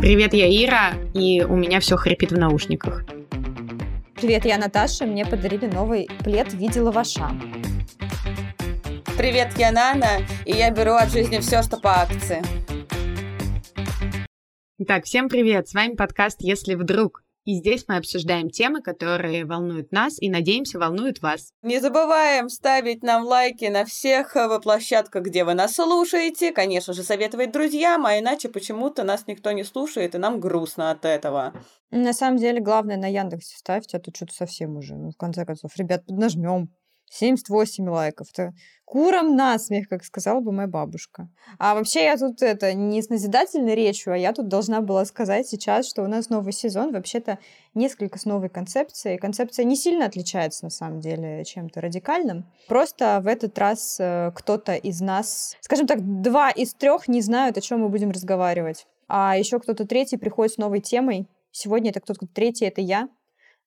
Привет, я Ира, и у меня все хрипит в наушниках. Привет, я Наташа, мне подарили новый плед в виде лаваша. Привет, я Нана, и я беру от жизни все, что по акции. Итак, всем привет, с вами подкаст «Если вдруг». И здесь мы обсуждаем темы, которые волнуют нас и, надеемся, волнуют вас. Не забываем ставить нам лайки на всех э, площадках, где вы нас слушаете. Конечно же, советовать друзьям, а иначе почему-то нас никто не слушает, и нам грустно от этого. На самом деле, главное на Яндексе ставьте, а то что-то совсем уже. Ну, в конце концов, ребят, поднажмем. 78 лайков. Это куром насмех, как сказала бы моя бабушка. А вообще я тут это не с назидательной речью, а я тут должна была сказать сейчас, что у нас новый сезон, вообще-то несколько с новой концепцией. Концепция не сильно отличается на самом деле чем-то радикальным. Просто в этот раз э, кто-то из нас, скажем так, два из трех не знают, о чем мы будем разговаривать. А еще кто-то третий приходит с новой темой. Сегодня это кто-то третий, это я.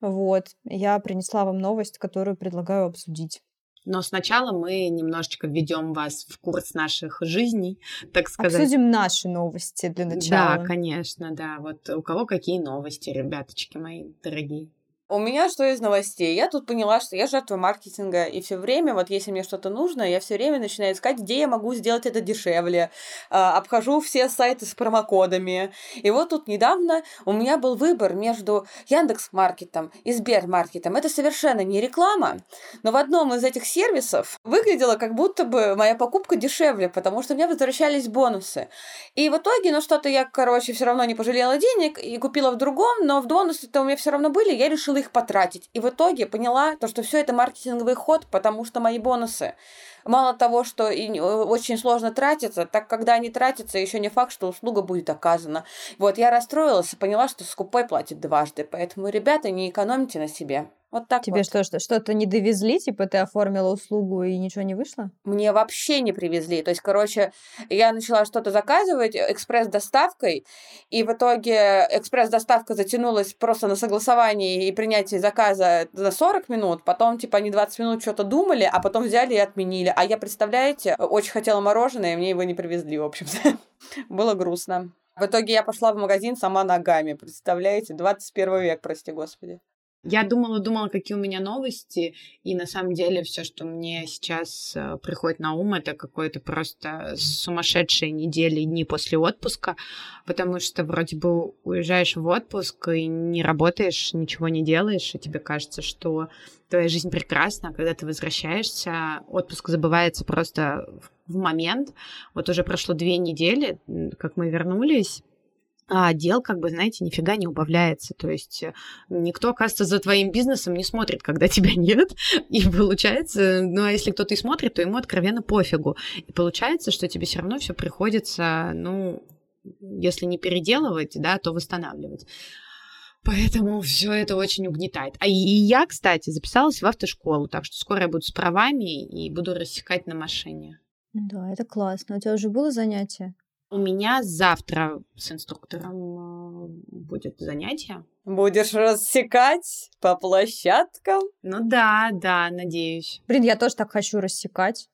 Вот, я принесла вам новость, которую предлагаю обсудить. Но сначала мы немножечко введем вас в курс наших жизней, так сказать. Обсудим наши новости для начала. Да, конечно, да. Вот у кого какие новости, ребяточки мои дорогие. У меня что из новостей? Я тут поняла, что я жертва маркетинга, и все время, вот если мне что-то нужно, я все время начинаю искать, где я могу сделать это дешевле. А, обхожу все сайты с промокодами. И вот тут недавно у меня был выбор между Яндекс Маркетом и Сбер Маркетом. Это совершенно не реклама, но в одном из этих сервисов выглядело, как будто бы моя покупка дешевле, потому что мне возвращались бонусы. И в итоге, ну что-то я, короче, все равно не пожалела денег и купила в другом, но в бонусы-то у меня все равно были, я решила их потратить. И в итоге поняла, то, что все это маркетинговый ход, потому что мои бонусы мало того, что и очень сложно тратиться, так когда они тратятся, еще не факт, что услуга будет оказана. Вот я расстроилась и поняла, что скупой платит дважды. Поэтому, ребята, не экономьте на себе. Вот так Тебе вот. что, что, что-то не довезли, типа ты оформила услугу и ничего не вышло? Мне вообще не привезли. То есть, короче, я начала что-то заказывать экспресс-доставкой, и в итоге экспресс-доставка затянулась просто на согласование и принятие заказа за 40 минут, потом, типа, они 20 минут что-то думали, а потом взяли и отменили. А я, представляете, очень хотела мороженое, и мне его не привезли, в общем-то. Было грустно. В итоге я пошла в магазин сама ногами, представляете? 21 век, прости господи. Я думала, думала, какие у меня новости, и на самом деле все, что мне сейчас э, приходит на ум, это какой-то просто сумасшедшие недели и дни после отпуска, потому что вроде бы уезжаешь в отпуск и не работаешь, ничего не делаешь, и тебе кажется, что твоя жизнь прекрасна, а когда ты возвращаешься, отпуск забывается просто в момент. Вот уже прошло две недели, как мы вернулись, а дел, как бы, знаете, нифига не убавляется. То есть э, никто, оказывается, за твоим бизнесом не смотрит, когда тебя нет. И получается, ну, а если кто-то и смотрит, то ему откровенно пофигу. И получается, что тебе все равно все приходится, ну, если не переделывать, да, то восстанавливать. Поэтому все это очень угнетает. А и я, кстати, записалась в автошколу, так что скоро я буду с правами и буду рассекать на машине. Да, это классно. У тебя уже было занятие? У меня завтра с инструктором э, будет занятие. Будешь рассекать по площадкам? Ну да, да, надеюсь. Блин, я тоже так хочу рассекать.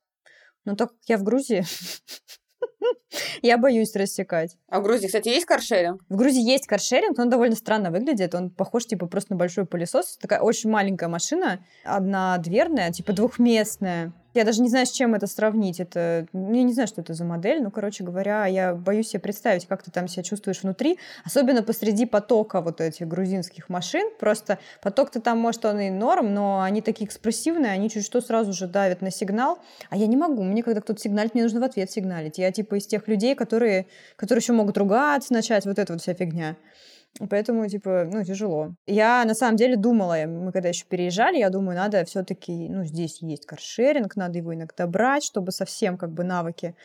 Но только я в Грузии. Я боюсь рассекать. А в Грузии, кстати, есть каршеринг? В Грузии есть каршеринг, но он довольно странно выглядит. Он похож, типа, просто на большой пылесос. Такая очень маленькая машина, однодверная, типа, двухместная. Я даже не знаю, с чем это сравнить. Это, ну, я не знаю, что это за модель. Ну, короче говоря, я боюсь себе представить, как ты там себя чувствуешь внутри. Особенно посреди потока вот этих грузинских машин. Просто поток-то там, может, он и норм, но они такие экспрессивные, они чуть что сразу же давят на сигнал. А я не могу. Мне, когда кто-то сигналит, мне нужно в ответ сигналить. Я типа из тех людей, которые, которые еще могут ругаться, начать, вот эта вот вся фигня. Поэтому, типа, ну, тяжело. Я, на самом деле, думала, мы когда еще переезжали, я думаю, надо все таки ну, здесь есть каршеринг, надо его иногда брать, чтобы совсем, как бы, навыки,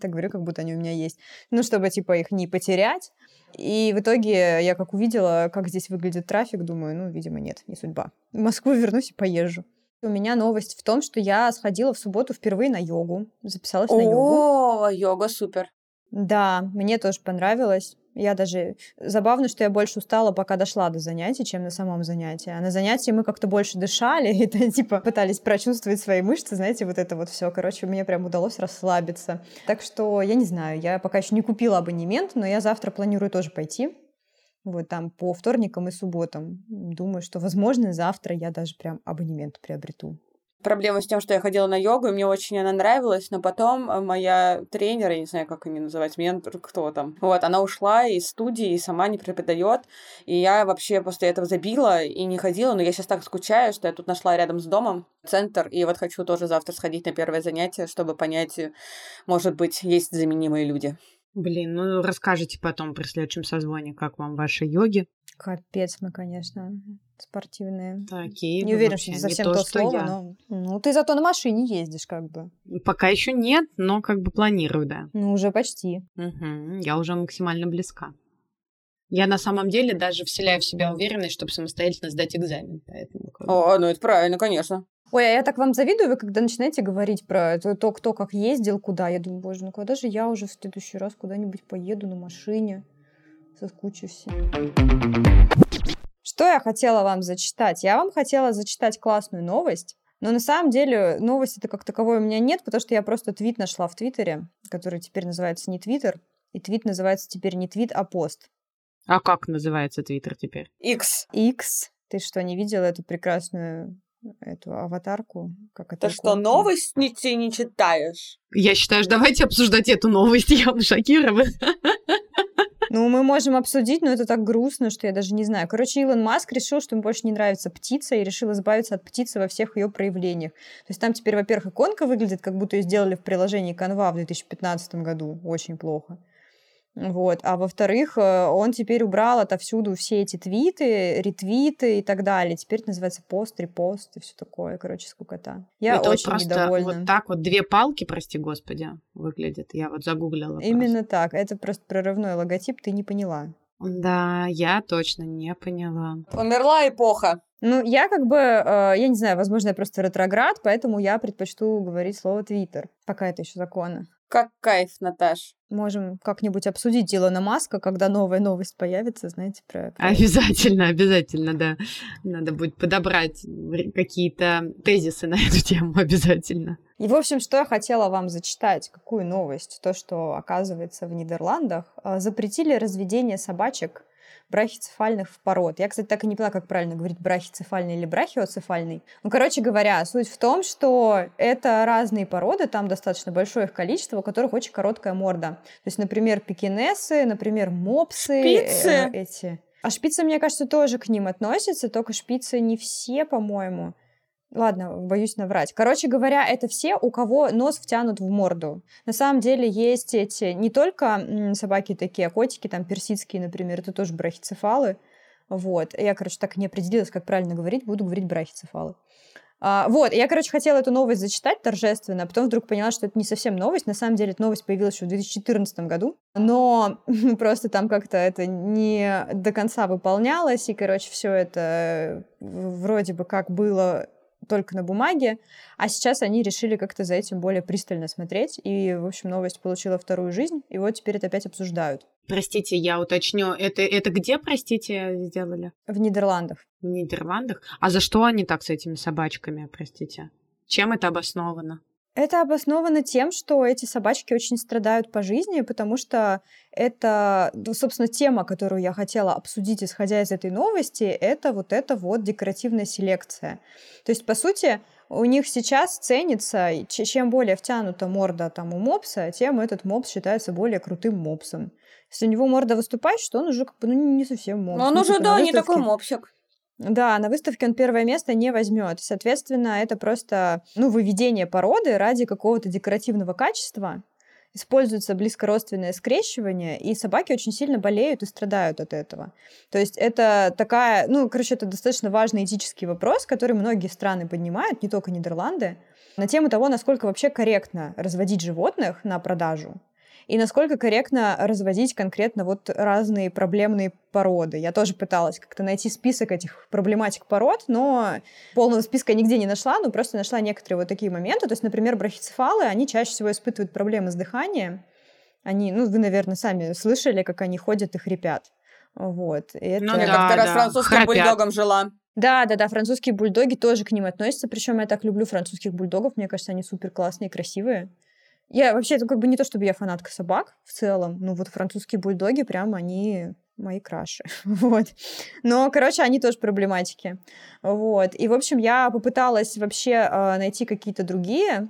так говорю, как будто они у меня есть, ну, чтобы, типа, их не потерять. И в итоге я как увидела, как здесь выглядит трафик, думаю, ну, видимо, нет, не судьба. В Москву вернусь и поезжу. У меня новость в том, что я сходила в субботу впервые на йогу, записалась на йогу. О, йога супер. Да, мне тоже понравилось. Я даже... Забавно, что я больше устала, пока дошла до занятий, чем на самом занятии. А на занятии мы как-то больше дышали, и это, типа, пытались прочувствовать свои мышцы, знаете, вот это вот все. Короче, мне прям удалось расслабиться. Так что, я не знаю, я пока еще не купила абонемент, но я завтра планирую тоже пойти. Вот там по вторникам и субботам. Думаю, что, возможно, завтра я даже прям абонемент приобрету проблема с тем, что я ходила на йогу, и мне очень она нравилась, но потом э, моя тренер, я не знаю, как они называть, ментор, кто там, вот, она ушла из студии и сама не преподает, и я вообще после этого забила и не ходила, но я сейчас так скучаю, что я тут нашла рядом с домом центр, и вот хочу тоже завтра сходить на первое занятие, чтобы понять, э, может быть, есть заменимые люди. Блин, ну расскажите потом при следующем созвоне, как вам ваши йоги. Капец мы, конечно, спортивные. Такие. Не уверен, что это совсем то, то слово, я. но... Ну, ты зато на машине ездишь, как бы. Пока еще нет, но как бы планирую, да. Ну, уже почти. Угу, я уже максимально близка. Я на самом деле даже вселяю в себя уверенность, чтобы самостоятельно сдать экзамен. Поэтому, О, ну это правильно, конечно. Ой, а я так вам завидую, вы когда начинаете говорить про то, то, кто как ездил, куда. Я думаю, боже, ну когда же я уже в следующий раз куда-нибудь поеду на машине, соскучусь. Что я хотела вам зачитать? Я вам хотела зачитать классную новость, но на самом деле новости-то как таковой у меня нет, потому что я просто твит нашла в Твиттере, который теперь называется не Твиттер, и твит называется теперь не твит, а пост. А как называется Твиттер теперь? X. X. Ты что, не видела эту прекрасную эту аватарку. Как это Ты что, новость не, ты не читаешь? Я считаю, что давайте обсуждать эту новость, я шокирована. Ну, мы можем обсудить, но это так грустно, что я даже не знаю. Короче, Илон Маск решил, что ему больше не нравится птица, и решил избавиться от птицы во всех ее проявлениях. То есть там теперь, во-первых, иконка выглядит, как будто ее сделали в приложении Canva в 2015 году. Очень плохо. Вот. А во-вторых, э, он теперь убрал отовсюду все эти твиты, ретвиты и так далее. Теперь это называется пост, репост и все такое. Короче, скукота. Я это очень вот недовольна. Вот так вот две палки, прости господи, выглядят. Я вот загуглила. Именно просто. так. Это просто прорывной логотип, ты не поняла. Да, я точно не поняла. Умерла эпоха. Ну, я как бы, э, я не знаю, возможно, я просто ретроград, поэтому я предпочту говорить слово Твиттер, пока это еще законно. Как кайф, Наташ. Можем как-нибудь обсудить Илона Маска, когда новая новость появится, знаете, про... про... Обязательно, обязательно, да. Надо будет подобрать какие-то тезисы на эту тему обязательно. И, в общем, что я хотела вам зачитать, какую новость? То, что, оказывается, в Нидерландах э, запретили разведение собачек брахицефальных пород. Я, кстати, так и не поняла, как правильно говорить, брахицефальный или брахиоцефальный. Ну, короче говоря, суть в том, что это разные породы, там достаточно большое их количество, у которых очень короткая морда. То есть, например, пекинесы, например, мопсы. Шпицы? Э, эти. А шпицы, мне кажется, тоже к ним относятся, только шпицы не все, по-моему. Ладно, боюсь наврать. Короче говоря, это все, у кого нос втянут в морду. На самом деле есть эти не только собаки такие, а котики, там персидские, например, это тоже брахицефалы. Вот. Я, короче, так не определилась, как правильно говорить, буду говорить брахицефалы. А, вот, я, короче, хотела эту новость зачитать торжественно, а потом вдруг поняла, что это не совсем новость. На самом деле, эта новость появилась еще в 2014 году, но просто там как-то это не до конца выполнялось, и, короче, все это вроде бы как было только на бумаге, а сейчас они решили как-то за этим более пристально смотреть, и, в общем, новость получила вторую жизнь, и вот теперь это опять обсуждают. Простите, я уточню, это, это где, простите, сделали? В Нидерландах. В Нидерландах? А за что они так с этими собачками, простите? Чем это обосновано? Это обосновано тем, что эти собачки очень страдают по жизни, потому что это, собственно, тема, которую я хотела обсудить, исходя из этой новости, это вот эта вот декоративная селекция. То есть, по сути, у них сейчас ценится, чем более втянута морда там у мопса, тем этот мопс считается более крутым мопсом. Если у него морда выступает, что он уже как бы ну, не совсем мопс. Но он ну, уже, типа, да, не такой мопсик. Да, на выставке он первое место не возьмет. Соответственно, это просто ну, выведение породы ради какого-то декоративного качества. Используется близкородственное скрещивание, и собаки очень сильно болеют и страдают от этого. То есть это такая, ну, короче, это достаточно важный этический вопрос, который многие страны поднимают, не только Нидерланды, на тему того, насколько вообще корректно разводить животных на продажу и насколько корректно разводить конкретно вот разные проблемные породы. Я тоже пыталась как-то найти список этих проблематик пород, но полного списка нигде не нашла, но просто нашла некоторые вот такие моменты. То есть, например, брахицефалы, они чаще всего испытывают проблемы с дыханием, Они, ну, вы, наверное, сами слышали, как они ходят и хрипят. Вот. И это... Ну, я да, как-то да. раз французским Храпят. бульдогом жила. Да, да, да, французские бульдоги тоже к ним относятся. Причем я так люблю французских бульдогов. Мне кажется, они супер классные и красивые. Я вообще, это как бы не то, чтобы я фанатка собак в целом. Ну, вот французские бульдоги прям они мои краши. вот. Но, короче, они тоже проблематики. Вот. И, в общем, я попыталась вообще э, найти какие-то другие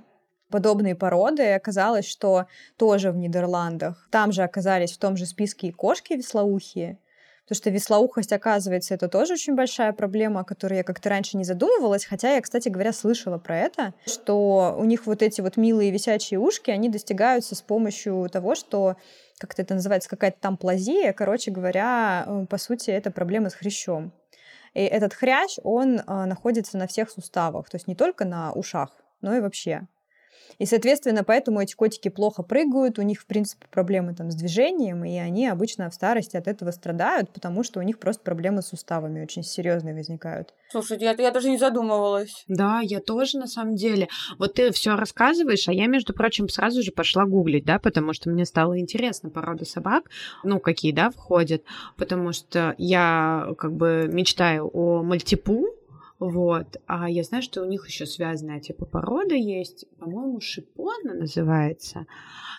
подобные породы, и оказалось, что тоже в Нидерландах. Там же оказались в том же списке и кошки веслоухие, Потому что веслоухость, оказывается, это тоже очень большая проблема, о которой я как-то раньше не задумывалась, хотя я, кстати говоря, слышала про это, что у них вот эти вот милые висячие ушки, они достигаются с помощью того, что как-то это называется, какая-то там плазия, короче говоря, э, по сути, это проблема с хрящом. И этот хрящ, он э, находится на всех суставах, то есть не только на ушах, но и вообще. И, соответственно, поэтому эти котики плохо прыгают, у них, в принципе, проблемы там с движением, и они обычно в старости от этого страдают, потому что у них просто проблемы с суставами очень серьезные возникают. Слушайте, я, я даже не задумывалась. Да, я тоже, на самом деле. Вот ты все рассказываешь, а я, между прочим, сразу же пошла гуглить, да, потому что мне стало интересно породы собак, ну, какие, да, входят, потому что я как бы мечтаю о мальтипу, вот. А я знаю, что у них еще связанная типа порода есть, по-моему, шипона называется.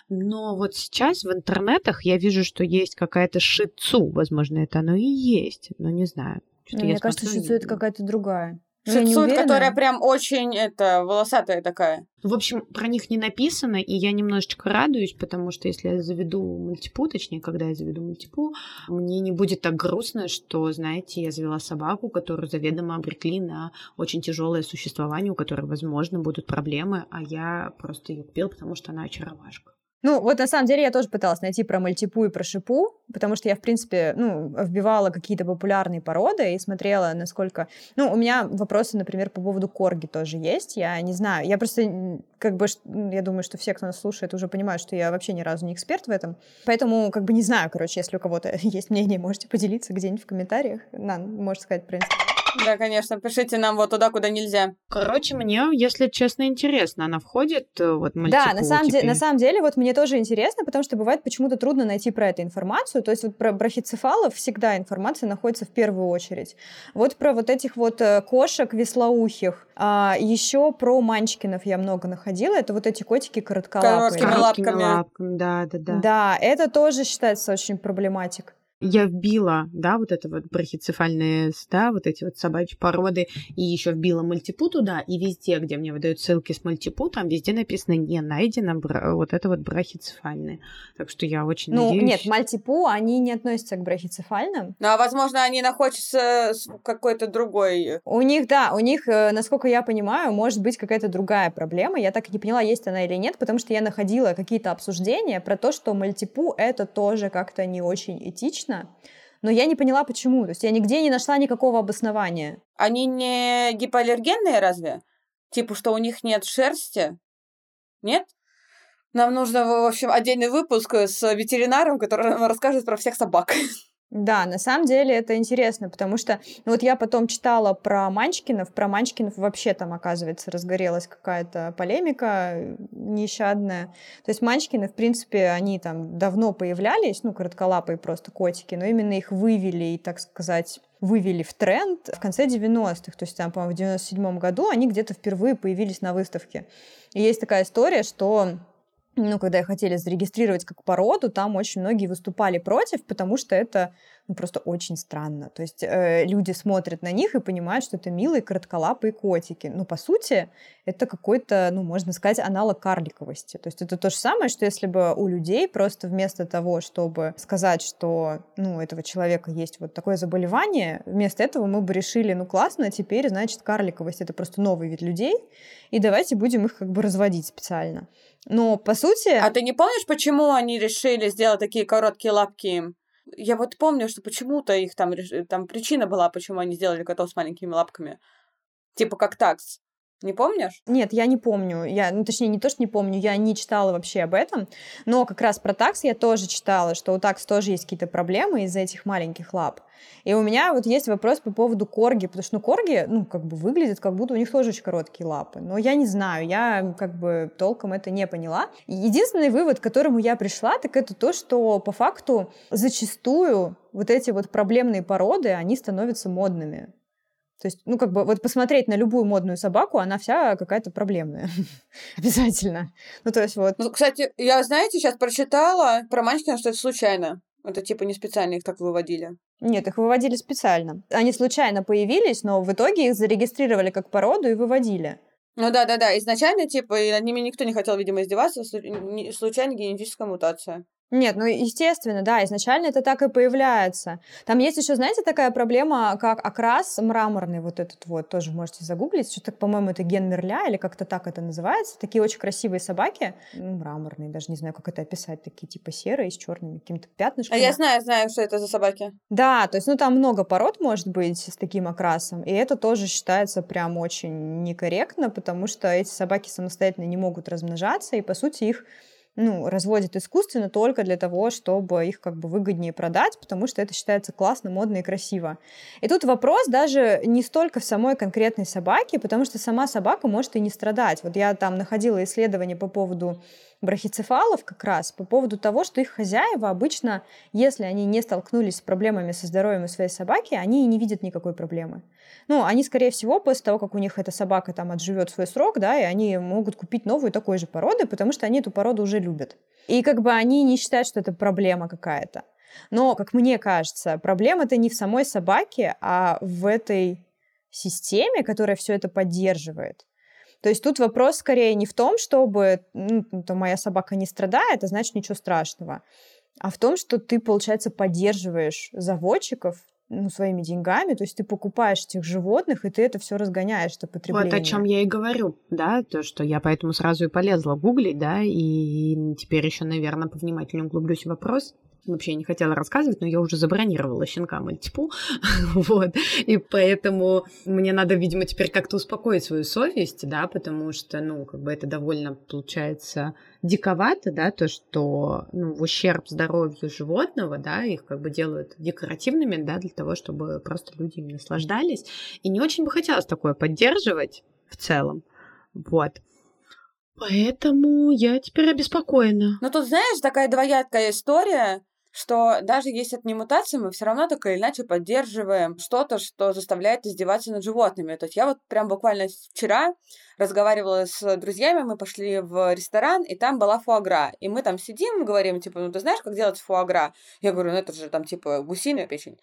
Но вот сейчас в интернетах я вижу, что есть какая-то шицу. Возможно, это оно и есть, но не знаю. Мне кажется, шицу это какая-то другая. Шицут, которая прям очень это волосатая такая. В общем, про них не написано, и я немножечко радуюсь, потому что если я заведу мультипу, точнее, когда я заведу мультипу, мне не будет так грустно, что, знаете, я завела собаку, которую заведомо обрекли на очень тяжелое существование, у которой, возможно, будут проблемы, а я просто ее купила, потому что она очаровашка. Ну, вот на самом деле я тоже пыталась найти про мальтипу и про шипу, потому что я, в принципе, ну, вбивала какие-то популярные породы и смотрела, насколько... Ну, у меня вопросы, например, по поводу корги тоже есть. Я не знаю, я просто, как бы, я думаю, что все, кто нас слушает, уже понимают, что я вообще ни разу не эксперт в этом. Поэтому, как бы, не знаю, короче, если у кого-то есть мнение, можете поделиться где-нибудь в комментариях. На, можете сказать, в принципе. Да, конечно, пишите нам вот туда, куда нельзя. Короче, мне, если честно, интересно, она входит э, вот Да, на самом, де- на самом деле, вот мне тоже интересно, потому что бывает почему-то трудно найти про это информацию, то есть вот про брахицефалов всегда информация находится в первую очередь. Вот про вот этих вот э, кошек веслоухих, а, еще про манчкинов я много находила, это вот эти котики коротколапые. Короткими лапками. лапками. Да, да, да. Да, это тоже считается очень проблематик я вбила, да, вот это вот брахицефальные, да, вот эти вот собачьи породы, и еще вбила мультипу туда, и везде, где мне выдают ссылки с мультипу, там везде написано не найдено вот это вот брахицефальные. Так что я очень ну, надеюсь... нет, мультипу, они не относятся к брахицефальным. Ну, а возможно, они находятся с какой-то другой... У них, да, у них, э, насколько я понимаю, может быть какая-то другая проблема. Я так и не поняла, есть она или нет, потому что я находила какие-то обсуждения про то, что мультипу это тоже как-то не очень этично, логично, но я не поняла, почему. То есть я нигде не нашла никакого обоснования. Они не гипоаллергенные разве? Типа, что у них нет шерсти? Нет? Нам нужно, в общем, отдельный выпуск с ветеринаром, который расскажет про всех собак. Да, на самом деле это интересно, потому что ну, вот я потом читала про Манчкинов, про Манчкинов вообще там, оказывается, разгорелась какая-то полемика нещадная. То есть Манчкины, в принципе, они там давно появлялись, ну, коротколапые просто котики, но именно их вывели и, так сказать, вывели в тренд в конце 90-х, то есть там, по-моему, в 97 году они где-то впервые появились на выставке. И есть такая история, что ну, когда хотели зарегистрировать как породу, там очень многие выступали против, потому что это ну, просто очень странно. То есть э, люди смотрят на них и понимают, что это милые коротколапые котики. Но по сути это какой-то, ну, можно сказать, аналог карликовости. То есть это то же самое, что если бы у людей просто вместо того, чтобы сказать, что, ну, у этого человека есть вот такое заболевание, вместо этого мы бы решили, ну, классно, теперь, значит, карликовость — это просто новый вид людей, и давайте будем их как бы разводить специально. Но по сути... А ты не помнишь, почему они решили сделать такие короткие лапки Я вот помню, что почему-то их там, там причина была, почему они сделали котов с маленькими лапками. Типа как такс. Не помнишь? Нет, я не помню. Я, ну, точнее, не то, что не помню, я не читала вообще об этом. Но как раз про такс я тоже читала, что у такс тоже есть какие-то проблемы из-за этих маленьких лап. И у меня вот есть вопрос по поводу корги, потому что, ну, корги, ну, как бы выглядят, как будто у них тоже очень короткие лапы. Но я не знаю, я как бы толком это не поняла. Единственный вывод, к которому я пришла, так это то, что по факту зачастую вот эти вот проблемные породы, они становятся модными. То есть, ну, как бы, вот посмотреть на любую модную собаку, она вся какая-то проблемная. Обязательно. Ну, то есть, вот. Ну, кстати, я, знаете, сейчас прочитала про Манчкина, что это случайно. Это типа не специально их так выводили. Нет, их выводили специально. Они случайно появились, но в итоге их зарегистрировали как породу и выводили. Ну да, да, да. Изначально, типа, и над ними никто не хотел, видимо, издеваться. Случайно генетическая мутация. Нет, ну естественно, да, изначально это так и появляется. Там есть еще, знаете, такая проблема, как окрас мраморный, вот этот вот, тоже можете загуглить, что-то, по-моему, это ген Мерля, или как-то так это называется. Такие очень красивые собаки, ну, мраморные, даже не знаю, как это описать, такие типа серые, с черными какими-то пятнышками. А я знаю, знаю, что это за собаки. Да, то есть, ну, там много пород может быть с таким окрасом, и это тоже считается прям очень некорректно, потому что эти собаки самостоятельно не могут размножаться, и, по сути, их ну, разводят искусственно только для того, чтобы их как бы выгоднее продать, потому что это считается классно, модно и красиво. И тут вопрос даже не столько в самой конкретной собаке, потому что сама собака может и не страдать. Вот я там находила исследование по поводу брахицефалов как раз по поводу того, что их хозяева обычно, если они не столкнулись с проблемами со здоровьем у своей собаки, они и не видят никакой проблемы. Ну, они, скорее всего, после того, как у них эта собака там отживет свой срок, да, и они могут купить новую такой же породы, потому что они эту породу уже любят. И как бы они не считают, что это проблема какая-то. Но, как мне кажется, проблема-то не в самой собаке, а в этой системе, которая все это поддерживает. То есть тут вопрос скорее не в том, чтобы ну, то моя собака не страдает, а значит ничего страшного, а в том, что ты, получается, поддерживаешь заводчиков ну, своими деньгами, то есть ты покупаешь этих животных, и ты это все разгоняешь, это потребление. Вот о чем я и говорю, да, то, что я поэтому сразу и полезла гуглить, да, и теперь еще, наверное, повнимательнее углублюсь в вопрос, вообще не хотела рассказывать, но я уже забронировала щенка мультипу, вот, и поэтому мне надо, видимо, теперь как-то успокоить свою совесть, да, потому что, ну, как бы это довольно, получается, диковато, да, то, что, ну, в ущерб здоровью животного, да, их как бы делают декоративными, да, для того, чтобы просто люди им наслаждались, и не очень бы хотелось такое поддерживать в целом, вот. Поэтому я теперь обеспокоена. Ну, тут, знаешь, такая двоякая история что даже если это не мутация, мы все равно так или иначе поддерживаем что-то, что заставляет издеваться над животными. То есть я вот прям буквально вчера разговаривала с друзьями, мы пошли в ресторан, и там была фуагра. И мы там сидим, говорим, типа, ну ты знаешь, как делать фуагра? Я говорю, ну это же там типа гусиная печень.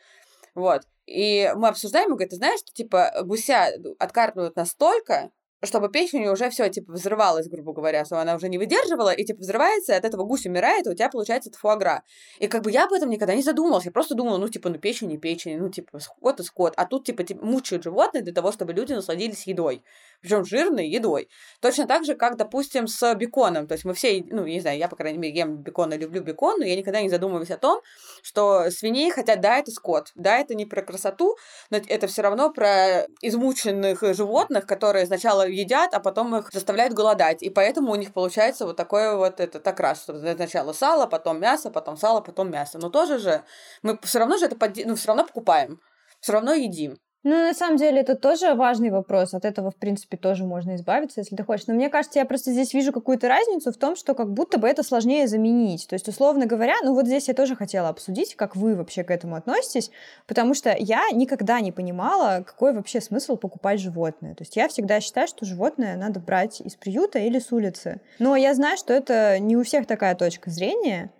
Вот. И мы обсуждаем, и говорит, ты знаешь, что типа гуся откармливают настолько, чтобы печень уже все типа взрывалась, грубо говоря, что она уже не выдерживала, и типа взрывается, и от этого гусь умирает, и у тебя получается это фуагра. И как бы я об этом никогда не задумывалась, я просто думала, ну типа, ну печень и печень, ну типа скот и скот, а тут типа, типа мучают животные для того, чтобы люди насладились едой, причем жирной едой. Точно так же, как, допустим, с беконом, то есть мы все, ну, не знаю, я, по крайней мере, ем бекон и люблю бекон, но я никогда не задумываюсь о том, что свиней, хотя да, это скот, да, это не про красоту, но это все равно про измученных животных, которые сначала едят, а потом их заставляют голодать. И поэтому у них получается вот такое вот это так раз, что сначала сало, потом мясо, потом сало, потом мясо. Но тоже же мы все равно же это под... ну, все равно покупаем, все равно едим. Ну, на самом деле, это тоже важный вопрос. От этого, в принципе, тоже можно избавиться, если ты хочешь. Но мне кажется, я просто здесь вижу какую-то разницу в том, что как будто бы это сложнее заменить. То есть, условно говоря, ну вот здесь я тоже хотела обсудить, как вы вообще к этому относитесь, потому что я никогда не понимала, какой вообще смысл покупать животное. То есть я всегда считаю, что животное надо брать из приюта или с улицы. Но я знаю, что это не у всех такая точка зрения.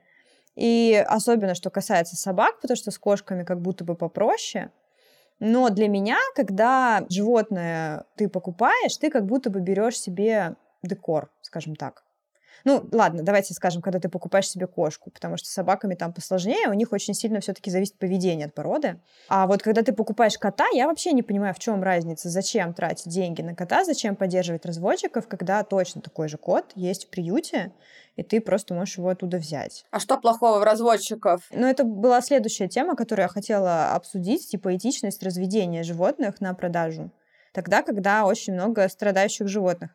И особенно, что касается собак, потому что с кошками как будто бы попроще. Но для меня, когда животное ты покупаешь, ты как будто бы берешь себе декор, скажем так. Ну, ладно, давайте скажем, когда ты покупаешь себе кошку, потому что с собаками там посложнее, у них очень сильно все-таки зависит поведение от породы. А вот когда ты покупаешь кота, я вообще не понимаю, в чем разница, зачем тратить деньги на кота, зачем поддерживать разводчиков, когда точно такой же кот есть в приюте, и ты просто можешь его оттуда взять. А что плохого в разводчиков? Ну, это была следующая тема, которую я хотела обсудить, типа этичность разведения животных на продажу. тогда, когда очень много страдающих животных.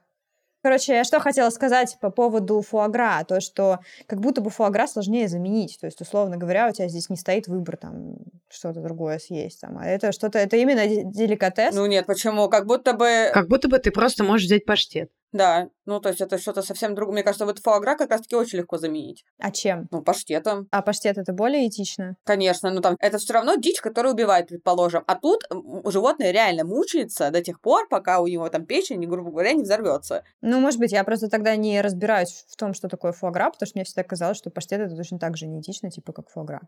Короче, я что хотела сказать по поводу фуагра, то, что как будто бы фуагра сложнее заменить. То есть, условно говоря, у тебя здесь не стоит выбор там что-то другое съесть. Там, а это что-то, это именно деликатес. Ну нет, почему? Как будто бы... Как будто бы ты просто можешь взять паштет. Да, ну то есть это что-то совсем другое. Мне кажется, вот фуагра как раз-таки очень легко заменить. А чем? Ну, паштетом. А паштет это более этично? Конечно, ну там это все равно дичь, которая убивает, предположим. А тут животное реально мучается до тех пор, пока у него там печень, грубо говоря, не взорвется. Ну, может быть, я просто тогда не разбираюсь в том, что такое фуагра, потому что мне всегда казалось, что паштет это точно так же не этично, типа как фуагра.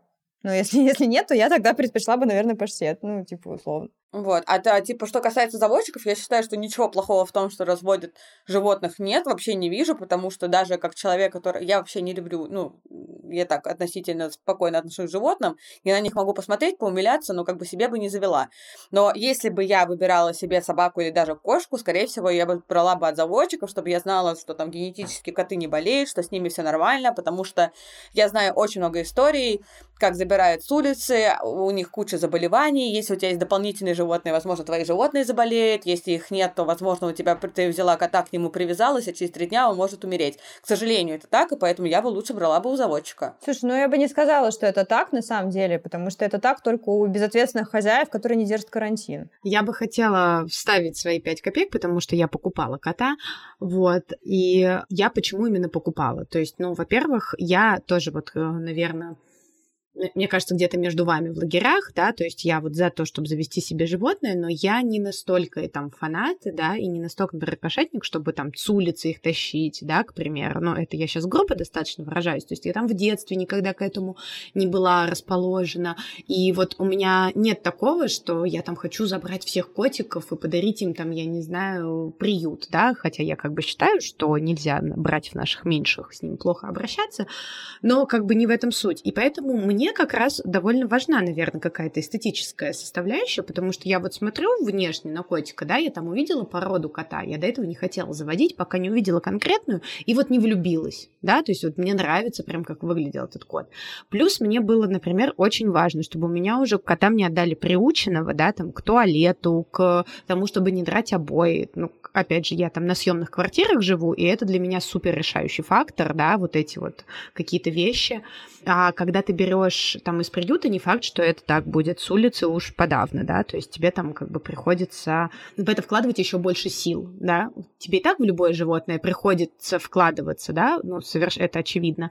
Но если, если нет, то я тогда предпочла бы, наверное, паштет. Ну, типа, условно. Вот. А, а типа, что касается заводчиков, я считаю, что ничего плохого в том, что разводят животных нет, вообще не вижу, потому что даже как человек, который... Я вообще не люблю, ну, я так относительно спокойно отношусь к животным, я на них могу посмотреть, поумиляться, но как бы себе бы не завела. Но если бы я выбирала себе собаку или даже кошку, скорее всего, я бы брала бы от заводчиков, чтобы я знала, что там генетически коты не болеют, что с ними все нормально, потому что я знаю очень много историй, как забирают с улицы, у них куча заболеваний, если у тебя есть дополнительные животные, возможно, твои животные заболеют, если их нет, то, возможно, у тебя ты взяла кота, к нему привязалась, а через три дня он может умереть. К сожалению, это так, и поэтому я бы лучше брала бы у заводчика. Слушай, ну я бы не сказала, что это так на самом деле, потому что это так только у безответственных хозяев, которые не держат карантин. Я бы хотела вставить свои пять копеек, потому что я покупала кота, вот, и я почему именно покупала? То есть, ну, во-первых, я тоже вот, э, наверное, мне кажется, где-то между вами в лагерях, да, то есть я вот за то, чтобы завести себе животное, но я не настолько там фанат, да, и не настолько, например, кошатник, чтобы там с улицы их тащить, да, к примеру, но это я сейчас грубо достаточно выражаюсь, то есть я там в детстве никогда к этому не была расположена, и вот у меня нет такого, что я там хочу забрать всех котиков и подарить им там, я не знаю, приют, да, хотя я как бы считаю, что нельзя брать в наших меньших, с ним плохо обращаться, но как бы не в этом суть, и поэтому мне мне как раз довольно важна, наверное, какая-то эстетическая составляющая, потому что я вот смотрю внешне на котика, да, я там увидела породу кота, я до этого не хотела заводить, пока не увидела конкретную, и вот не влюбилась, да, то есть вот мне нравится прям, как выглядел этот кот. Плюс мне было, например, очень важно, чтобы у меня уже кота мне отдали приученного, да, там, к туалету, к тому, чтобы не драть обои, ну, опять же, я там на съемных квартирах живу, и это для меня супер решающий фактор, да, вот эти вот какие-то вещи. А когда ты берешь там из приюта, не факт, что это так будет с улицы уж подавно, да, то есть тебе там как бы приходится в это вкладывать еще больше сил, да. Тебе и так в любое животное приходится вкладываться, да, ну, соверш... это очевидно.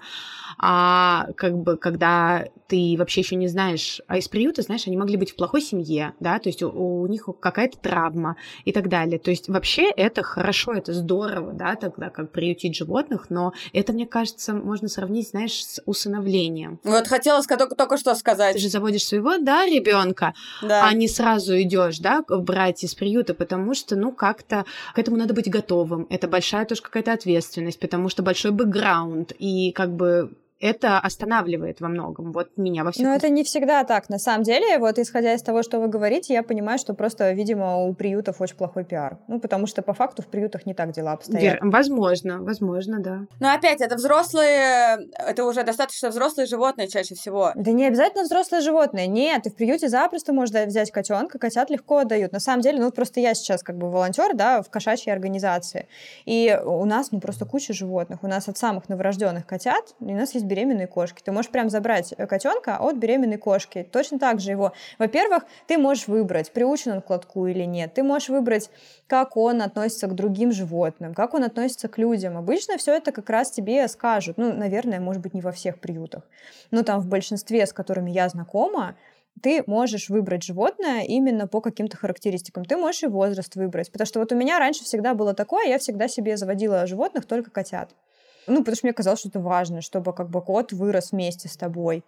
А как бы когда ты вообще еще не знаешь, а из приюта, знаешь, они могли быть в плохой семье, да, то есть у, у них какая-то травма и так далее. То есть вообще это хорошо, это здорово, да, тогда как приютить животных, но это, мне кажется, можно сравнить, знаешь, с усыновлением. Вот хотела только, только что сказать. Ты же заводишь своего, да, ребенка, да. а не сразу идешь, да, брать из приюта, потому что, ну, как-то к этому надо быть готовым. Это большая тоже какая-то ответственность, потому что большой бэкграунд, и как бы это останавливает во многом. Вот меня во всем. Но это не всегда так. На самом деле, вот исходя из того, что вы говорите, я понимаю, что просто, видимо, у приютов очень плохой пиар. Ну, потому что по факту в приютах не так дела обстоят. Вер... Возможно, возможно, да. Но опять, это взрослые, это уже достаточно взрослые животные чаще всего. Да не обязательно взрослые животные. Нет, ты в приюте запросто можешь взять котенка, котят легко отдают. На самом деле, ну, просто я сейчас как бы волонтер, да, в кошачьей организации. И у нас, ну, просто куча животных. У нас от самых новорожденных котят, у нас есть беременной кошки. Ты можешь прям забрать э, котенка от беременной кошки. Точно так же его. Во-первых, ты можешь выбрать, приучен он к лотку или нет. Ты можешь выбрать, как он относится к другим животным, как он относится к людям. Обычно все это как раз тебе скажут. Ну, наверное, может быть, не во всех приютах. Но там в большинстве, с которыми я знакома, ты можешь выбрать животное именно по каким-то характеристикам. Ты можешь и возраст выбрать. Потому что вот у меня раньше всегда было такое, я всегда себе заводила животных, только котят. Ну, потому что мне казалось, что это важно, чтобы как бы кот вырос вместе с тобой.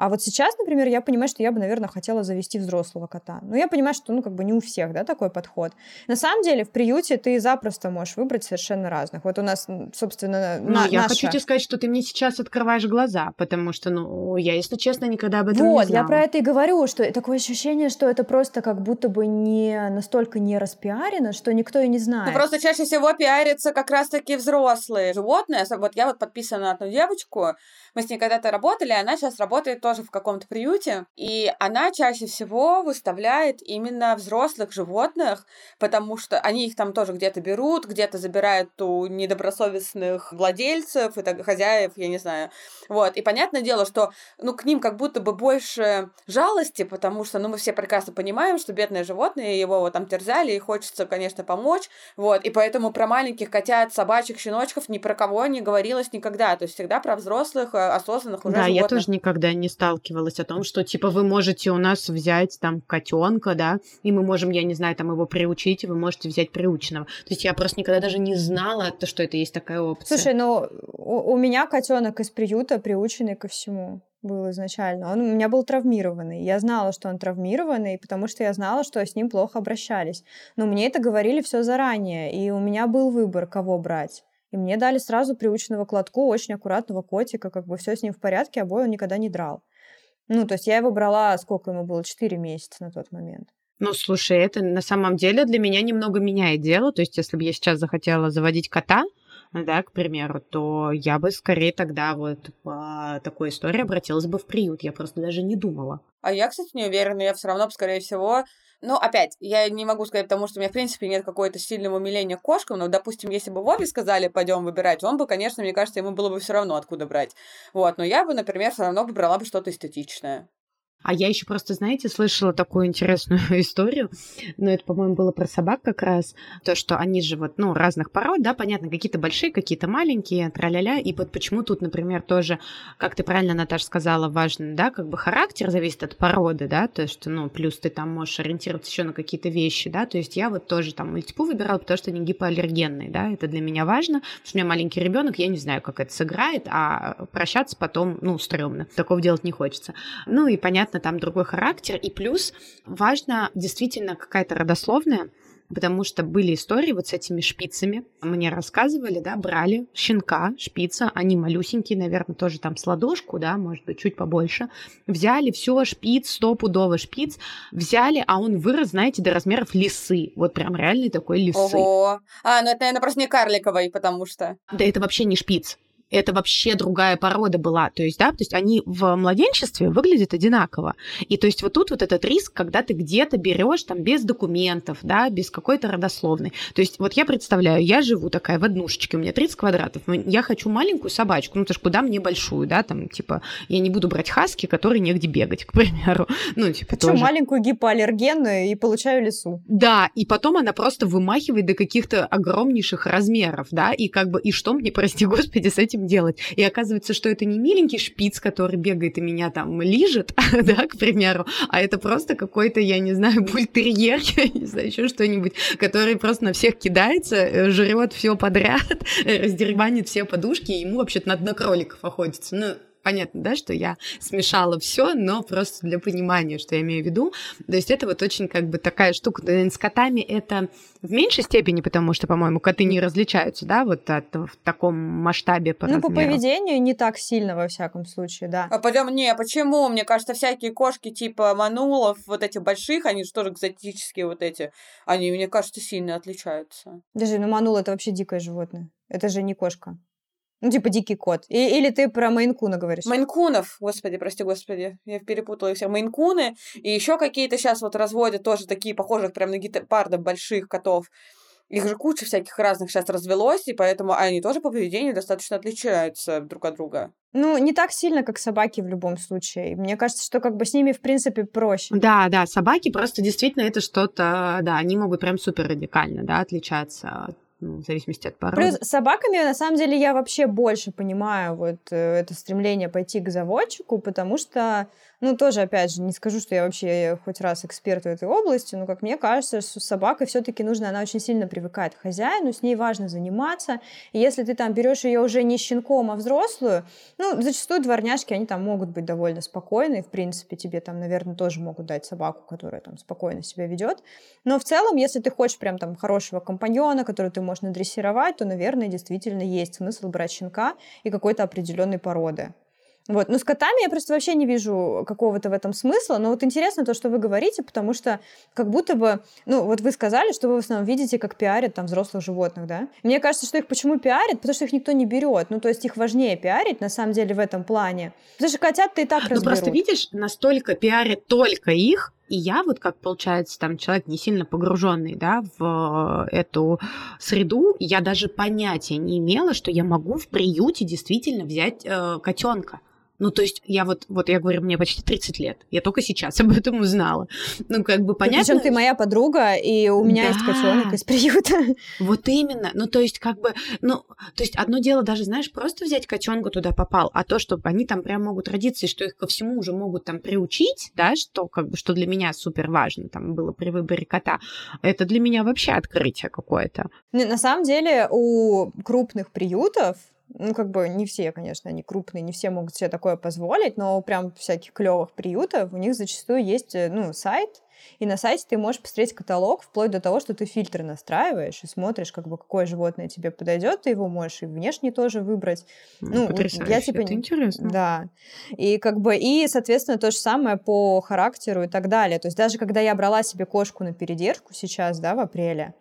А вот сейчас, например, я понимаю, что я бы, наверное, хотела завести взрослого кота. Но я понимаю, что, ну, как бы не у всех, да, такой подход. На самом деле, в приюте ты запросто можешь выбрать совершенно разных. Вот у нас, собственно, ну, на, я наша... хочу тебе сказать, что ты мне сейчас открываешь глаза, потому что, ну, я, если честно, никогда об этом вот, не знала. я про это и говорю, что такое ощущение, что это просто как будто бы не настолько не распиарено, что никто и не знает. Ну, просто чаще всего пиарятся как раз-таки взрослые животные. Вот я вот подписана на одну девочку, мы с ней когда-то работали, она сейчас работает тоже в каком-то приюте, и она чаще всего выставляет именно взрослых животных, потому что они их там тоже где-то берут, где-то забирают у недобросовестных владельцев и так, хозяев, я не знаю. Вот. И понятное дело, что ну, к ним как будто бы больше жалости, потому что ну, мы все прекрасно понимаем, что бедное животное, его вот там терзали, и хочется, конечно, помочь. Вот. И поэтому про маленьких котят, собачек, щеночков ни про кого не говорилось никогда. То есть всегда про взрослых, э, осознанных уже Да, животных. я тоже никогда не сталкивалась о том, что типа вы можете у нас взять там котенка, да, и мы можем, я не знаю, там его приучить, и вы можете взять приученного. То есть я просто никогда даже не знала, то, что это есть такая опция. Слушай, ну у, у меня котенок из приюта приученный ко всему был изначально. Он у меня был травмированный. Я знала, что он травмированный, потому что я знала, что с ним плохо обращались. Но мне это говорили все заранее, и у меня был выбор, кого брать. И мне дали сразу приученного к лотку, очень аккуратного котика, как бы все с ним в порядке, бой он никогда не драл. Ну, то есть я его брала, сколько ему было, 4 месяца на тот момент. Ну, слушай, это на самом деле для меня немного меняет дело. То есть, если бы я сейчас захотела заводить кота, да, к примеру, то я бы скорее тогда вот по такой истории обратилась бы в приют. Я просто даже не думала. А я, кстати, не уверена, я все равно, скорее всего, ну, опять, я не могу сказать, потому что у меня, в принципе, нет какой-то сильного умиления к кошкам, но, допустим, если бы Вове сказали, пойдем выбирать, он бы, конечно, мне кажется, ему было бы все равно, откуда брать. Вот, но я бы, например, все равно бы брала бы что-то эстетичное. А я еще просто, знаете, слышала такую интересную историю, но это, по-моему, было про собак как раз, то, что они же вот, ну, разных пород, да, понятно, какие-то большие, какие-то маленькие, тра-ля-ля, и вот почему тут, например, тоже, как ты правильно, Наташа, сказала, важно, да, как бы характер зависит от породы, да, то есть, ну, плюс ты там можешь ориентироваться еще на какие-то вещи, да, то есть я вот тоже там мультипу выбирала, потому что они гипоаллергенные, да, это для меня важно, потому что у меня маленький ребенок, я не знаю, как это сыграет, а прощаться потом, ну, стрёмно, такого делать не хочется. Ну, и понятно, понятно, там другой характер, и плюс важно действительно какая-то родословная, потому что были истории вот с этими шпицами. Мне рассказывали, да, брали щенка, шпица, они малюсенькие, наверное, тоже там с ладошку, да, может быть, чуть побольше. Взяли все, шпиц, стопудово шпиц, взяли, а он вырос, знаете, до размеров лисы. Вот прям реальный такой лисы. Ого. А, ну это, наверное, просто не карликовый, потому что... Да это вообще не шпиц это вообще другая порода была. То есть, да, то есть они в младенчестве выглядят одинаково. И то есть вот тут вот этот риск, когда ты где-то берешь там без документов, да, без какой-то родословной. То есть вот я представляю, я живу такая в однушечке, у меня 30 квадратов, я хочу маленькую собачку, ну, то есть куда мне большую, да, там, типа, я не буду брать хаски, которые негде бегать, к примеру. Ну, типа, хочу тоже. маленькую гипоаллергенную и получаю лесу. Да, и потом она просто вымахивает до каких-то огромнейших размеров, да, и как бы, и что мне, прости господи, с этим этим делать. И оказывается, что это не миленький шпиц, который бегает и меня там лижет, да, к примеру, а это просто какой-то, я не знаю, бультерьер, я не знаю, еще что-нибудь, который просто на всех кидается, э, жрет все подряд, раздербанит все подушки, и ему вообще-то надо на кроликов охотиться. Ну, понятно, да, что я смешала все, но просто для понимания, что я имею в виду. То есть это вот очень как бы такая штука. С котами это в меньшей степени, потому что, по-моему, коты не различаются, да, вот от, в таком масштабе по Ну, размеру. по поведению не так сильно, во всяком случае, да. А потом, не, почему? Мне кажется, всякие кошки типа манулов, вот эти больших, они же тоже экзотические вот эти, они, мне кажется, сильно отличаются. Даже, ну, манул это вообще дикое животное. Это же не кошка. Ну, типа дикий кот. И, или ты про Мейнкуна говоришь? Мейнкунов, господи, прости, господи, я перепутала их все. Мейнкуны, и еще какие-то сейчас вот разводят тоже такие похожих прям на гепардов больших котов. Их же куча всяких разных сейчас развелось, и поэтому они тоже по поведению достаточно отличаются друг от друга. Ну, не так сильно, как собаки в любом случае. Мне кажется, что как бы с ними, в принципе, проще. Да, да, собаки просто действительно это что-то, да, они могут прям супер радикально, да, отличаться в зависимости от породы. Плюс с собаками, на самом деле, я вообще больше понимаю вот э, это стремление пойти к заводчику, потому что ну, тоже, опять же, не скажу, что я вообще хоть раз эксперт в этой области, но, как мне кажется, с собакой все-таки нужно, она очень сильно привыкает к хозяину, с ней важно заниматься. И если ты там берешь ее уже не щенком, а взрослую, ну, зачастую дворняжки, они там могут быть довольно спокойны, в принципе, тебе там, наверное, тоже могут дать собаку, которая там спокойно себя ведет. Но в целом, если ты хочешь прям там хорошего компаньона, который ты можешь надрессировать, то, наверное, действительно есть смысл брать щенка и какой-то определенной породы. Вот. Но с котами я просто вообще не вижу какого-то в этом смысла. Но вот интересно то, что вы говорите, потому что как будто бы, ну, вот вы сказали, что вы в основном видите, как пиарят там взрослых животных, да? Мне кажется, что их почему пиарят? Потому что их никто не берет. Ну, то есть их важнее пиарить, на самом деле, в этом плане. Потому что котят-то и так разберут. Ну, просто видишь, настолько пиарят только их, и я вот как, получается, там человек не сильно погруженный, да, в эту среду, я даже понятия не имела, что я могу в приюте действительно взять э, котенка. Ну, то есть я вот, вот я говорю, мне почти 30 лет. Я только сейчас об этом узнала. Ну, как бы понятно. Причем ты моя подруга, и у меня да. есть котенок из приюта. Вот именно. Ну, то есть, как бы, ну, то есть одно дело даже, знаешь, просто взять котенка туда попал, а то, что они там прям могут родиться, и что их ко всему уже могут там приучить, да, что как бы, что для меня супер важно там было при выборе кота, это для меня вообще открытие какое-то. На самом деле у крупных приютов ну, как бы не все, конечно, они крупные, не все могут себе такое позволить, но прям всяких клевых приютов у них зачастую есть, э, ну, сайт, и на сайте ты можешь посмотреть каталог вплоть до того, что ты фильтры настраиваешь и смотришь, как бы какое животное тебе подойдет, ты его можешь и внешне тоже выбрать. Ну, Потрясающе. я типа это интересно. Да. И как бы и, соответственно, то же самое по характеру и так далее. То есть даже когда я брала себе кошку на передержку сейчас, да, в апреле,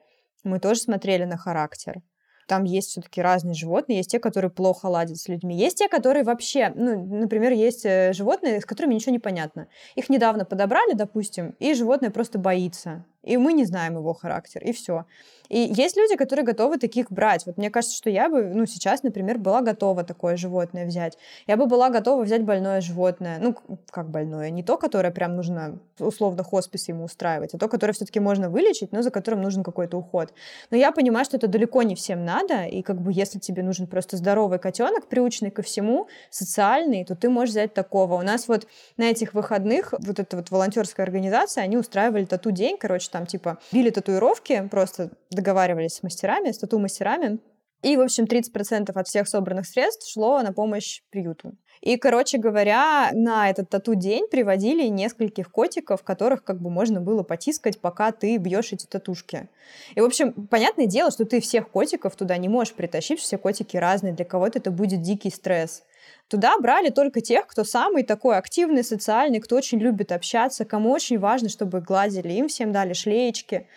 мы тоже смотрели на характер там есть все-таки разные животные. Есть те, которые плохо ладят с людьми. Есть те, которые вообще, ну, например, есть э, животные, с которыми ничего не понятно. Их недавно подобрали, допустим, и животное просто боится и мы не знаем его характер, и все. И есть люди, которые готовы таких брать. Вот мне кажется, что я бы, ну, сейчас, например, была готова такое животное взять. Я бы была готова взять больное животное. Ну, как больное? Не то, которое прям нужно условно хоспис ему устраивать, а то, которое все-таки можно вылечить, но за которым нужен какой-то уход. Но я понимаю, что это далеко не всем надо, и как бы если тебе нужен просто здоровый котенок, приученный ко всему, социальный, то ты можешь взять такого. У нас вот на этих выходных вот эта вот волонтерская организация, они устраивали тату-день, короче, там типа били татуировки, просто договаривались с мастерами, с тату-мастерами, и, в общем, 30% от всех собранных средств шло на помощь приюту. И, короче говоря, на этот тату-день приводили нескольких котиков, которых как бы можно было потискать, пока ты бьешь эти татушки. И, в общем, понятное дело, что ты всех котиков туда не можешь притащить, все котики разные, для кого-то это будет дикий стресс. Туда брали только тех, кто самый такой активный, социальный, кто очень любит общаться, кому очень важно, чтобы гладили. Им всем дали шлеечки.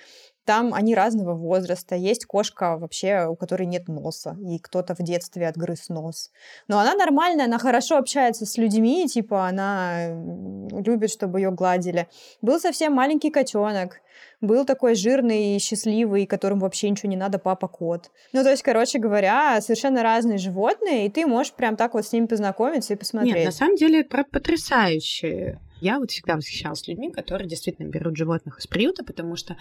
Там они разного возраста. Есть кошка вообще, у которой нет носа, и кто-то в детстве отгрыз нос. Но она нормальная, она хорошо общается с людьми, типа она любит, чтобы ее гладили. Был совсем маленький котенок, был такой жирный и счастливый, которому вообще ничего не надо, папа-кот. Ну, то есть, короче говоря, совершенно разные животные, и ты можешь прям так вот с ними познакомиться и посмотреть. Нет, на самом деле это потрясающе я вот всегда восхищалась людьми, которые действительно берут животных из приюта, потому что,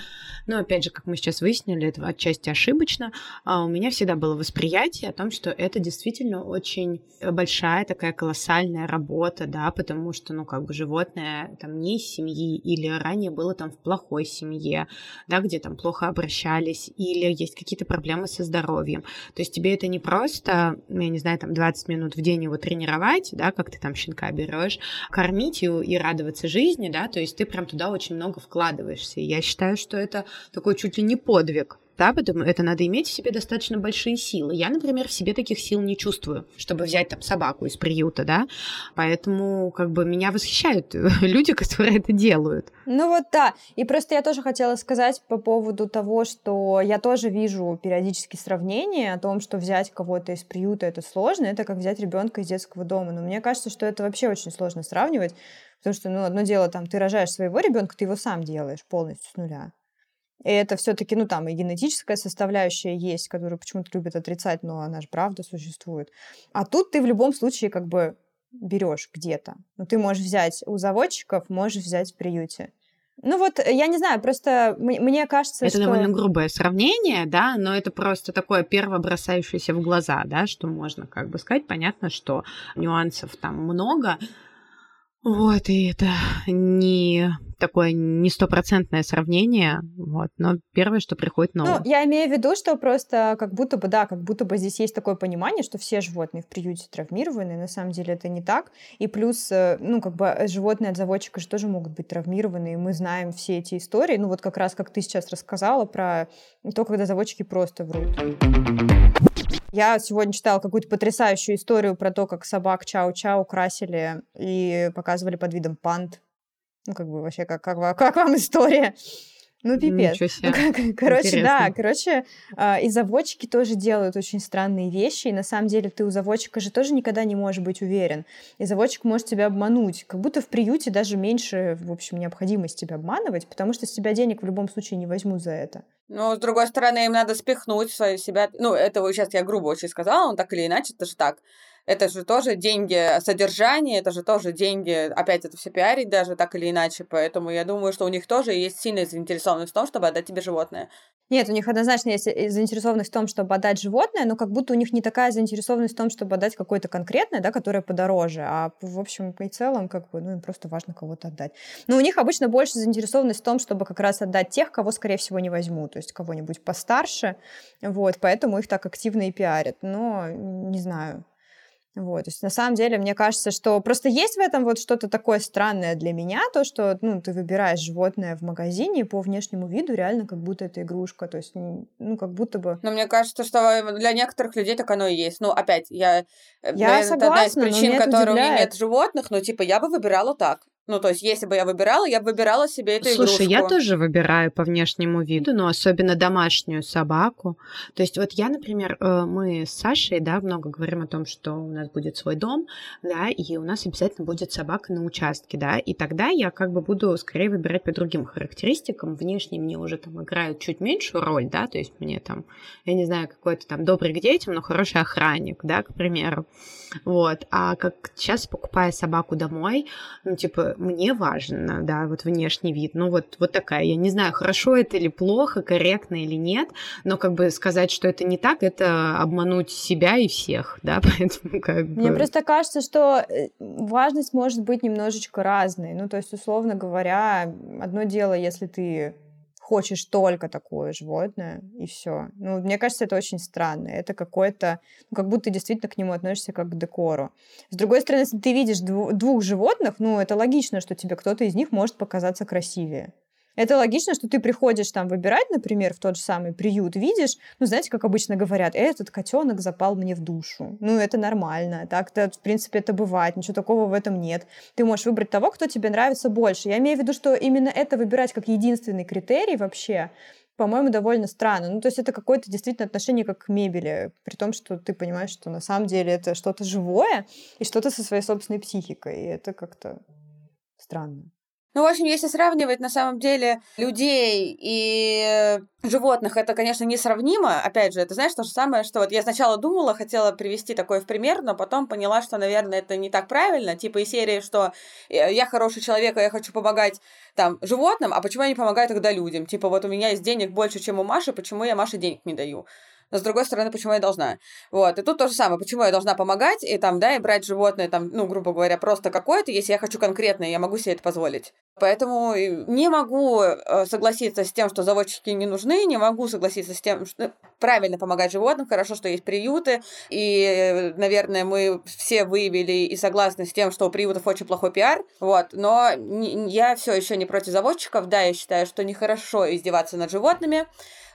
ну, опять же, как мы сейчас выяснили, это отчасти ошибочно. А у меня всегда было восприятие о том, что это действительно очень большая такая колоссальная работа, да, потому что, ну, как бы животное там не из семьи или ранее было там в плохой семье, да, где там плохо обращались или есть какие-то проблемы со здоровьем. То есть тебе это не просто, я не знаю, там 20 минут в день его тренировать, да, как ты там щенка берешь, кормить и, и радоваться жизни, да, то есть ты прям туда очень много вкладываешься. И я считаю, что это такой чуть ли не подвиг да, потому это надо иметь в себе достаточно большие силы. Я, например, в себе таких сил не чувствую, чтобы взять там собаку из приюта, да, поэтому как бы меня восхищают люди, которые это делают. Ну вот да, и просто я тоже хотела сказать по поводу того, что я тоже вижу периодически сравнения о том, что взять кого-то из приюта это сложно, это как взять ребенка из детского дома, но мне кажется, что это вообще очень сложно сравнивать, потому что, ну, одно дело, там, ты рожаешь своего ребенка, ты его сам делаешь полностью с нуля. И это все-таки, ну, там и генетическая составляющая есть, которую почему-то любят отрицать, но она же правда существует. А тут ты в любом случае как бы берешь где-то. Ну, ты можешь взять у заводчиков, можешь взять в приюте. Ну вот, я не знаю, просто мне кажется, это что... довольно грубое сравнение, да, но это просто такое первое бросающееся в глаза, да, что можно как бы сказать. Понятно, что нюансов там много, вот, и это не такое не стопроцентное сравнение, вот, но первое, что приходит на ум. Ну, я имею в виду, что просто как будто бы, да, как будто бы здесь есть такое понимание, что все животные в приюте травмированы, на самом деле это не так, и плюс, э, ну, как бы э, животные от заводчика же тоже могут быть травмированы, и мы знаем все эти истории, ну, вот как раз, как ты сейчас рассказала про то, когда заводчики просто врут. Я сегодня читала какую-то потрясающую историю про то, как собак чау-чау красили и показывали под видом панд. Ну, как бы вообще, как, как, как вам история? Ну, пипец. Ну, как, короче, Интересно. да, короче, э, и заводчики тоже делают очень странные вещи, и на самом деле ты у заводчика же тоже никогда не можешь быть уверен. И заводчик может тебя обмануть. Как будто в приюте даже меньше, в общем, необходимости тебя обманывать, потому что с тебя денег в любом случае не возьмут за это. Ну, с другой стороны, им надо спихнуть свою себя... Ну, это сейчас я грубо очень сказала, но так или иначе, это же так это же тоже деньги содержания, это же тоже деньги, опять это все пиарить даже так или иначе, поэтому я думаю, что у них тоже есть сильная заинтересованность в том, чтобы отдать тебе животное. Нет, у них однозначно есть э, заинтересованность в том, чтобы отдать животное, но как будто у них не такая заинтересованность в том, чтобы отдать какое-то конкретное, да, которое подороже, а в общем и целом как бы, ну, им просто важно кого-то отдать. Но у них обычно больше заинтересованность в том, чтобы как раз отдать тех, кого, скорее всего, не возьму, то есть кого-нибудь постарше, вот, поэтому их так активно и пиарят, но не знаю, вот, то есть на самом деле мне кажется, что просто есть в этом вот что-то такое странное для меня, то, что, ну, ты выбираешь животное в магазине по внешнему виду реально как будто это игрушка, то есть, ну, как будто бы... Но мне кажется, что для некоторых людей так оно и есть. Ну, опять, я... Э, я согласна, это одна из причин, которой у меня нет животных, но, типа, я бы выбирала так. Ну, то есть, если бы я выбирала, я бы выбирала себе эту Слушай, игрушку. я тоже выбираю по внешнему виду, но особенно домашнюю собаку. То есть, вот я, например, э, мы с Сашей, да, много говорим о том, что у нас будет свой дом, да, и у нас обязательно будет собака на участке, да, и тогда я как бы буду скорее выбирать по другим характеристикам. Внешне мне уже там играют чуть меньшую роль, да, то есть мне там, я не знаю, какой-то там добрый к детям, но хороший охранник, да, к примеру. Вот. А как сейчас, покупая собаку домой, ну, типа, мне важно, да, вот внешний вид. Ну, вот, вот такая. Я не знаю, хорошо это или плохо, корректно или нет, но как бы сказать, что это не так, это обмануть себя и всех, да, поэтому как бы... Мне просто кажется, что э, важность может быть немножечко разной. Ну, то есть, условно говоря, одно дело, если ты хочешь только такое животное, и все. Ну, мне кажется, это очень странно. Это какое-то, ну, как будто ты действительно к нему относишься как к декору. С другой стороны, если ты видишь двух животных, ну, это логично, что тебе кто-то из них может показаться красивее. Это логично, что ты приходишь там выбирать, например, в тот же самый приют, видишь, ну, знаете, как обычно говорят, этот котенок запал мне в душу. Ну, это нормально. Так-то, в принципе, это бывает. Ничего такого в этом нет. Ты можешь выбрать того, кто тебе нравится больше. Я имею в виду, что именно это выбирать как единственный критерий вообще, по-моему, довольно странно. Ну, то есть это какое-то действительно отношение как к мебели, при том, что ты понимаешь, что на самом деле это что-то живое и что-то со своей собственной психикой. И это как-то странно. Ну, в общем, если сравнивать на самом деле людей и животных, это, конечно, несравнимо. Опять же, это знаешь то же самое, что вот я сначала думала, хотела привести такой в пример, но потом поняла, что, наверное, это не так правильно. Типа из серии, что я хороший человек, а я хочу помогать там животным, а почему я не помогаю тогда людям? Типа вот у меня есть денег больше, чем у Маши, почему я Маше денег не даю? Но с другой стороны, почему я должна? Вот, и тут то же самое, почему я должна помогать, и там, да, и брать животное, там, ну, грубо говоря, просто какое-то, если я хочу конкретное, я могу себе это позволить. Поэтому не могу э, согласиться с тем, что заводчики не нужны, не могу согласиться с тем, что правильно помогать животным, хорошо, что есть приюты, и, наверное, мы все выявили и согласны с тем, что у приютов очень плохой пиар, вот, но я все еще не против заводчиков, да, я считаю, что нехорошо издеваться над животными,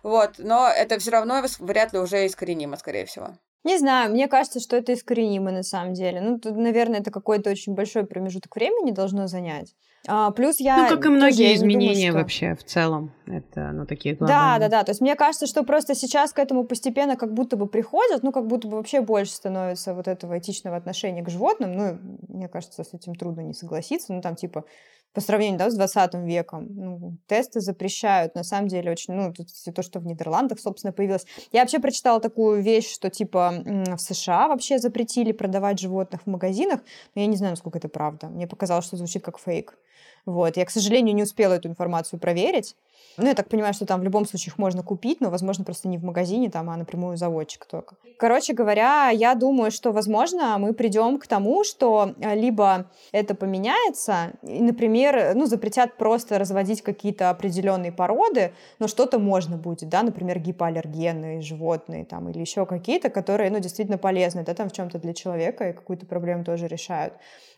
вот, но это все равно вряд ли уже искоренимо, скорее всего. Не знаю, мне кажется, что это искоренимо на самом деле. Ну, тут, наверное, это какой-то очень большой промежуток времени должно занять. А, плюс я... Ну, как и многие изменения думаю, что... вообще в целом. Это, ну, такие глобальные. Да, да, да. То есть мне кажется, что просто сейчас к этому постепенно как будто бы приходят, ну, как будто бы вообще больше становится вот этого этичного отношения к животным. Ну, мне кажется, с этим трудно не согласиться. Ну, там, типа, по сравнению да, с 20 веком. Ну, тесты запрещают, на самом деле, очень, ну, все то, что в Нидерландах, собственно, появилось. Я вообще прочитала такую вещь, что, типа, в США вообще запретили продавать животных в магазинах, но я не знаю, насколько это правда. Мне показалось, что звучит как фейк. Вот. Я, к сожалению, не успела эту информацию проверить. Ну, я так понимаю, что там в любом случае их можно купить, но, возможно, просто не в магазине, там, а напрямую заводчик только. Короче говоря, я думаю, что, возможно, мы придем к тому, что э, либо это поменяется, и, например, ну, запретят просто разводить какие-то определенные породы, но что-то можно будет, да, например, гипоаллергенные животные там, или еще какие-то, которые, ну, действительно полезны, да, там в чем-то для человека и какую-то проблему тоже решают.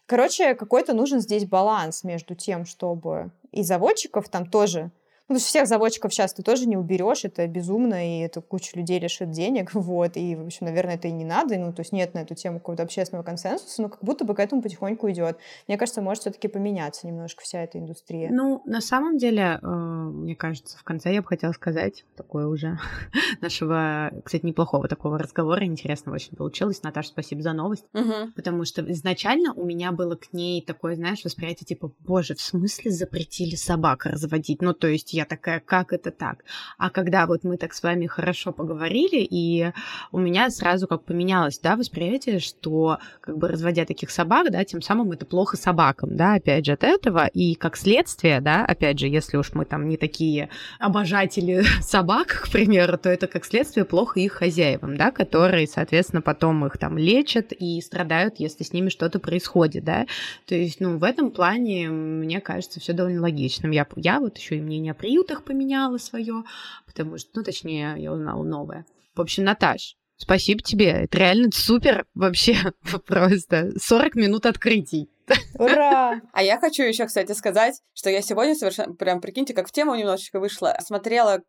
Короче, какой-то нужен здесь баланс между тем, чтобы и заводчиков там тоже потому что всех заводчиков сейчас ты тоже не уберешь, это безумно, и это куча людей лишит денег, вот, и, в общем, наверное, это и не надо, ну, то есть нет на эту тему какого-то общественного консенсуса, но как будто бы к этому потихоньку идет. Мне кажется, может все-таки поменяться немножко вся эта индустрия. Ну, на самом деле, э, мне кажется, в конце я бы хотела сказать такое уже нашего, кстати, неплохого такого разговора, интересного очень получилось. Наташа, спасибо за новость, Мгм. потому что изначально у меня было к ней такое, знаешь, восприятие типа, боже, в смысле запретили собак разводить? Ну, то есть я такая, как это так? А когда вот мы так с вами хорошо поговорили, и у меня сразу как поменялось, да, восприятие, что как бы разводя таких собак, да, тем самым это плохо собакам, да, опять же, от этого, и как следствие, да, опять же, если уж мы там не такие обожатели собак, к примеру, то это как следствие плохо их хозяевам, да, которые, соответственно, потом их там лечат и страдают, если с ними что-то происходит, да, то есть, ну, в этом плане, мне кажется, все довольно логичным. Я, я вот еще и мнение приютах поменяла свое, потому что, ну, точнее, я узнала новое. В общем, Наташ, спасибо тебе. Это реально супер вообще просто. 40 минут открытий. Ура! А я хочу еще, кстати, сказать, что я сегодня совершенно, прям прикиньте, как в тему немножечко вышла, смотрела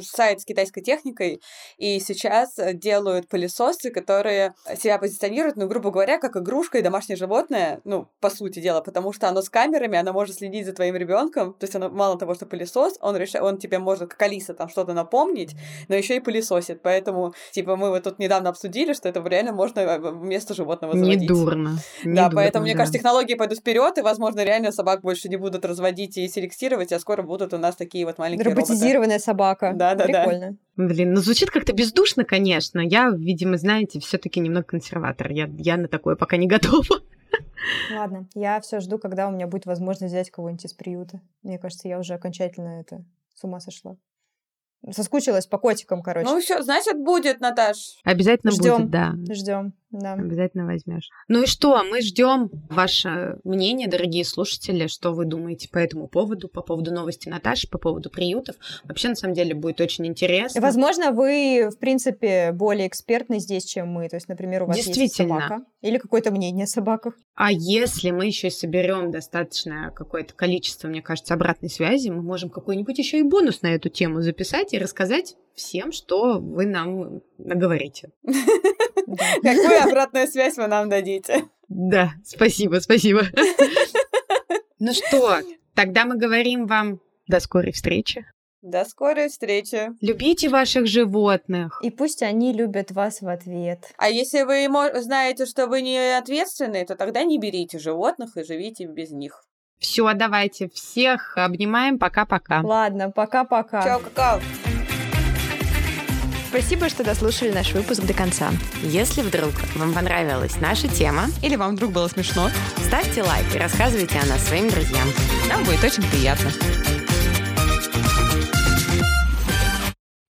сайт с китайской техникой, и сейчас э, делают пылесосы, которые себя позиционируют, ну, грубо говоря, как игрушка и домашнее животное, ну, по сути дела, потому что оно с камерами, оно может следить за твоим ребенком, то есть оно мало того, что пылесос, он, реша... он тебе может, как Алиса, там что-то напомнить, но еще и пылесосит, поэтому, типа, мы вот тут недавно обсудили, что это реально можно э, вместо животного заводить. Не дурно. не Да, дурно, поэтому, мне да. кажется, технологии пойдут вперед, и, возможно, реально собак больше не будут разводить и селектировать, а скоро будут у нас такие вот маленькие роботы. Роботизированная собака. Да-да-да. Прикольно. Блин, ну звучит как-то бездушно, конечно. Я, видимо, знаете, все-таки немного консерватор. Я, я на такое пока не готова. Ладно, я все жду, когда у меня будет возможность взять кого-нибудь из приюта. Мне кажется, я уже окончательно это с ума сошла. Соскучилась по котикам, короче. Ну, все, значит, будет, Наташ. Обязательно Ждём. будет, да. Ждем, да. Обязательно возьмешь. Ну и что, мы ждем ваше мнение, дорогие слушатели, что вы думаете по этому поводу, по поводу новости Наташи, по поводу приютов. Вообще, на самом деле, будет очень интересно. Возможно, вы, в принципе, более экспертны здесь, чем мы. То есть, например, у вас есть собака. Или какое-то мнение о собаках. А если мы еще соберем достаточное какое-то количество, мне кажется, обратной связи, мы можем какой-нибудь еще и бонус на эту тему записать и рассказать всем, что вы нам наговорите. Какую обратную связь вы нам дадите? Да, спасибо, спасибо. Ну что, тогда мы говорим вам до скорой встречи. До скорой встречи. Любите ваших животных. И пусть они любят вас в ответ. А если вы знаете, что вы не ответственны, то тогда не берите животных и живите без них. Все, давайте всех обнимаем. Пока-пока. Ладно, пока-пока. Чао, какао. Спасибо, что дослушали наш выпуск до конца. Если вдруг вам понравилась наша тема, Или вам вдруг было смешно, ставьте лайк и рассказывайте о нас своим друзьям. нам будет очень приятно.